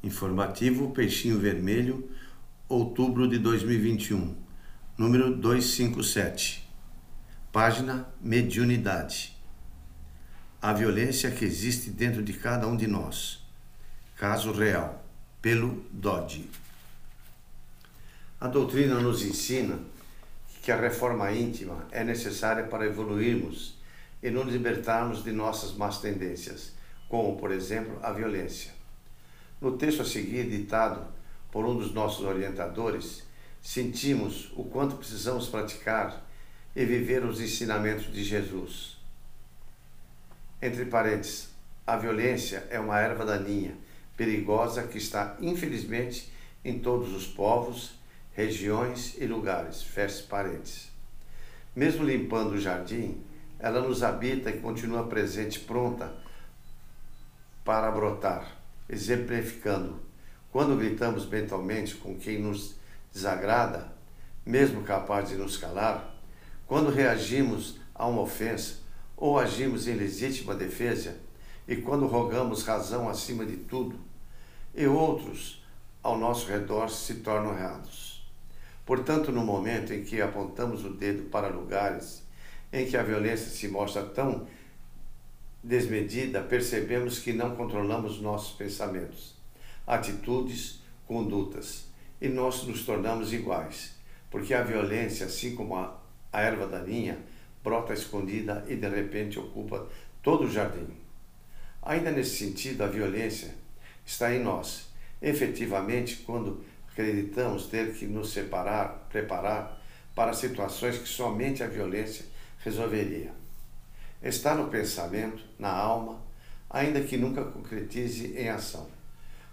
Informativo Peixinho Vermelho, outubro de 2021, número 257. Página Mediunidade. A violência que existe dentro de cada um de nós. Caso real, pelo Dodge. A doutrina nos ensina que a reforma íntima é necessária para evoluirmos e nos libertarmos de nossas más tendências, como, por exemplo, a violência. No texto a seguir, ditado por um dos nossos orientadores, sentimos o quanto precisamos praticar e viver os ensinamentos de Jesus. Entre parênteses, a violência é uma erva daninha, perigosa que está, infelizmente, em todos os povos, regiões e lugares. Feche parênteses. Mesmo limpando o jardim, ela nos habita e continua presente, pronta para brotar exemplificando. Quando gritamos mentalmente com quem nos desagrada, mesmo capaz de nos calar, quando reagimos a uma ofensa ou agimos em legítima defesa, e quando rogamos razão acima de tudo, e outros ao nosso redor se tornam errados. Portanto, no momento em que apontamos o dedo para lugares em que a violência se mostra tão desmedida, percebemos que não controlamos nossos pensamentos, atitudes, condutas, e nós nos tornamos iguais, porque a violência, assim como a, a erva daninha, brota escondida e de repente ocupa todo o jardim. Ainda nesse sentido, a violência está em nós. Efetivamente, quando acreditamos ter que nos separar, preparar para situações que somente a violência resolveria está no pensamento, na alma, ainda que nunca concretize em ação.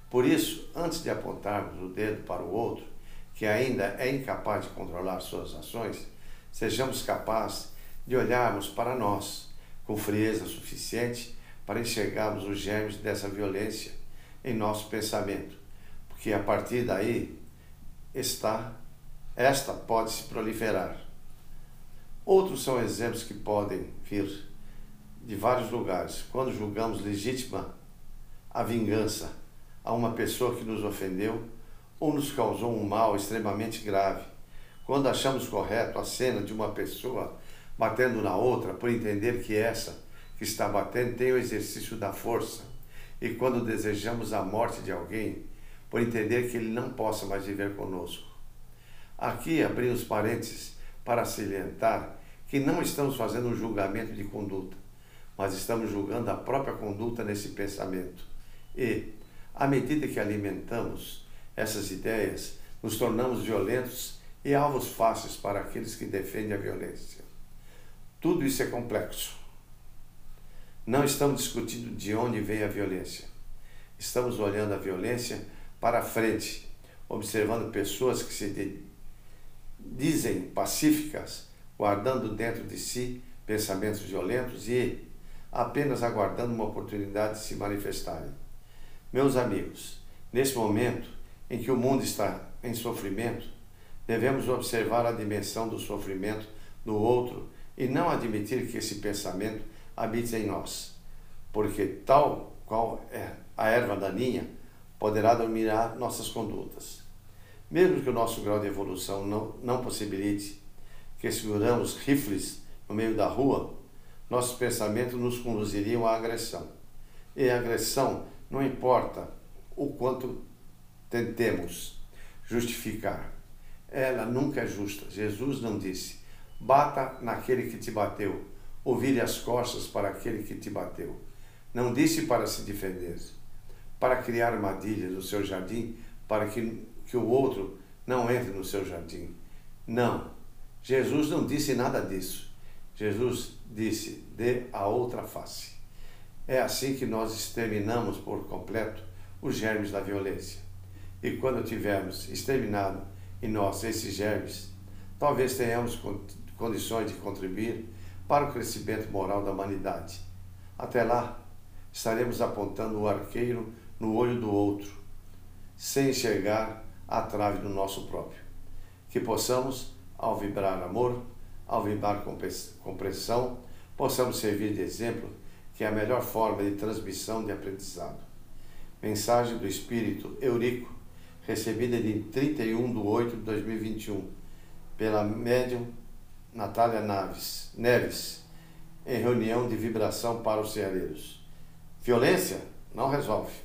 Por isso, antes de apontarmos o dedo para o outro, que ainda é incapaz de controlar suas ações, sejamos capazes de olharmos para nós com frieza suficiente para enxergarmos os germes dessa violência em nosso pensamento, porque a partir daí está esta pode se proliferar. Outros são exemplos que podem vir de vários lugares. Quando julgamos legítima a vingança a uma pessoa que nos ofendeu ou nos causou um mal extremamente grave. Quando achamos correto a cena de uma pessoa batendo na outra por entender que essa que está batendo tem o exercício da força. E quando desejamos a morte de alguém por entender que ele não possa mais viver conosco. Aqui abrimos parênteses para salientar que não estamos fazendo um julgamento de conduta mas estamos julgando a própria conduta nesse pensamento. E, à medida que alimentamos essas ideias, nos tornamos violentos e alvos fáceis para aqueles que defendem a violência. Tudo isso é complexo. Não estamos discutindo de onde vem a violência. Estamos olhando a violência para frente, observando pessoas que se dizem pacíficas, guardando dentro de si pensamentos violentos e apenas aguardando uma oportunidade de se manifestarem. Meus amigos, nesse momento em que o mundo está em sofrimento, devemos observar a dimensão do sofrimento do outro e não admitir que esse pensamento habite em nós, porque tal qual é a erva daninha poderá dominar nossas condutas. Mesmo que o nosso grau de evolução não, não possibilite que seguramos rifles no meio da rua, nossos pensamentos nos conduziriam à agressão. E a agressão não importa o quanto tentemos justificar. Ela nunca é justa. Jesus não disse: bata naquele que te bateu, ou vire as costas para aquele que te bateu. Não disse para se defender, para criar armadilhas no seu jardim, para que, que o outro não entre no seu jardim. Não. Jesus não disse nada disso. Jesus disse: dê a outra face. É assim que nós exterminamos por completo os germes da violência. E quando tivermos exterminado em nós esses germes, talvez tenhamos condições de contribuir para o crescimento moral da humanidade. Até lá, estaremos apontando o arqueiro no olho do outro, sem enxergar a trave do nosso próprio. Que possamos, ao vibrar amor, ao vibrar compreensão, possamos servir de exemplo, que é a melhor forma de transmissão de aprendizado. Mensagem do Espírito Eurico, recebida de 31 de 8 de 2021, pela médium Natália Naves, Neves, em reunião de vibração para os ceareiros. Violência não resolve.